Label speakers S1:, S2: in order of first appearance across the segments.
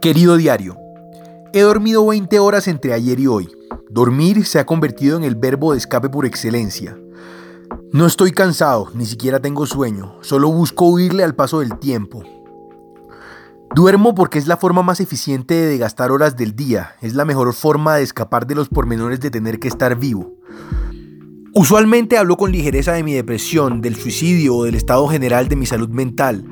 S1: Querido diario, he dormido 20 horas entre ayer y hoy. Dormir se ha convertido en el verbo de escape por excelencia. No estoy cansado, ni siquiera tengo sueño, solo busco huirle al paso del tiempo. Duermo porque es la forma más eficiente de gastar horas del día, es la mejor forma de escapar de los pormenores de tener que estar vivo. Usualmente hablo con ligereza de mi depresión, del suicidio o del estado general de mi salud mental.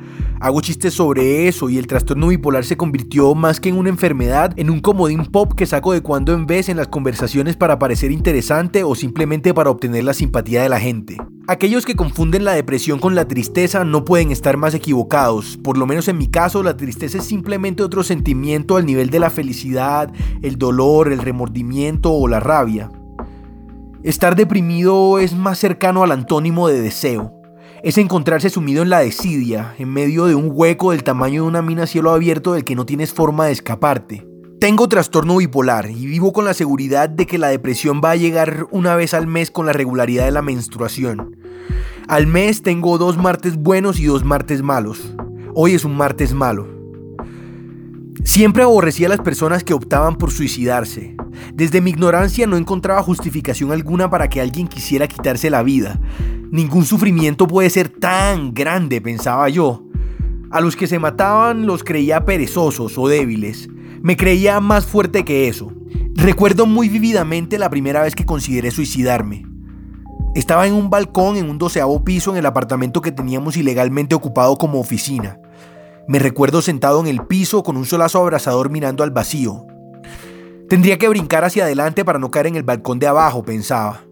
S1: Hago chistes sobre eso y el trastorno bipolar se convirtió más que en una enfermedad en un comodín pop que saco de cuando en vez en las conversaciones para parecer interesante o simplemente para obtener la simpatía de la gente. Aquellos que confunden la depresión con la tristeza no pueden estar más equivocados. Por lo menos en mi caso, la tristeza es simplemente otro sentimiento al nivel de la felicidad, el dolor, el remordimiento o la rabia. Estar deprimido es más cercano al antónimo de deseo. Es encontrarse sumido en la desidia, en medio de un hueco del tamaño de una mina a cielo abierto del que no tienes forma de escaparte. Tengo trastorno bipolar y vivo con la seguridad de que la depresión va a llegar una vez al mes con la regularidad de la menstruación. Al mes tengo dos martes buenos y dos martes malos. Hoy es un martes malo. Siempre aborrecía a las personas que optaban por suicidarse. Desde mi ignorancia no encontraba justificación alguna para que alguien quisiera quitarse la vida. Ningún sufrimiento puede ser tan grande, pensaba yo. A los que se mataban los creía perezosos o débiles. Me creía más fuerte que eso. Recuerdo muy vividamente la primera vez que consideré suicidarme. Estaba en un balcón en un doceavo piso en el apartamento que teníamos ilegalmente ocupado como oficina. Me recuerdo sentado en el piso con un solazo abrasador mirando al vacío. Tendría que brincar hacia adelante para no caer en el balcón de abajo, pensaba.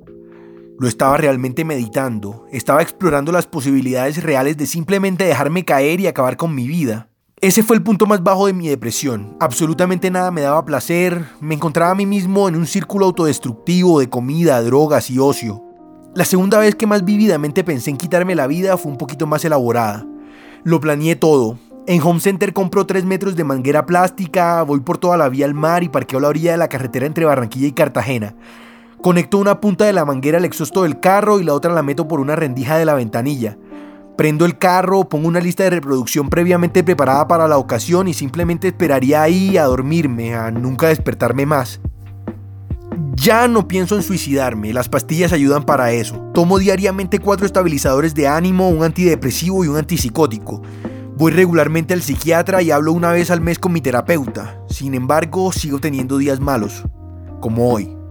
S1: Lo estaba realmente meditando, estaba explorando las posibilidades reales de simplemente dejarme caer y acabar con mi vida. Ese fue el punto más bajo de mi depresión. Absolutamente nada me daba placer, me encontraba a mí mismo en un círculo autodestructivo de comida, drogas y ocio. La segunda vez que más vividamente pensé en quitarme la vida fue un poquito más elaborada. Lo planeé todo, en Home Center compro 3 metros de manguera plástica, voy por toda la vía al mar y parqueo la orilla de la carretera entre Barranquilla y Cartagena. Conecto una punta de la manguera al exhausto del carro y la otra la meto por una rendija de la ventanilla. Prendo el carro, pongo una lista de reproducción previamente preparada para la ocasión y simplemente esperaría ahí a dormirme, a nunca despertarme más. Ya no pienso en suicidarme, las pastillas ayudan para eso. Tomo diariamente cuatro estabilizadores de ánimo, un antidepresivo y un antipsicótico. Voy regularmente al psiquiatra y hablo una vez al mes con mi terapeuta. Sin embargo, sigo teniendo días malos, como hoy.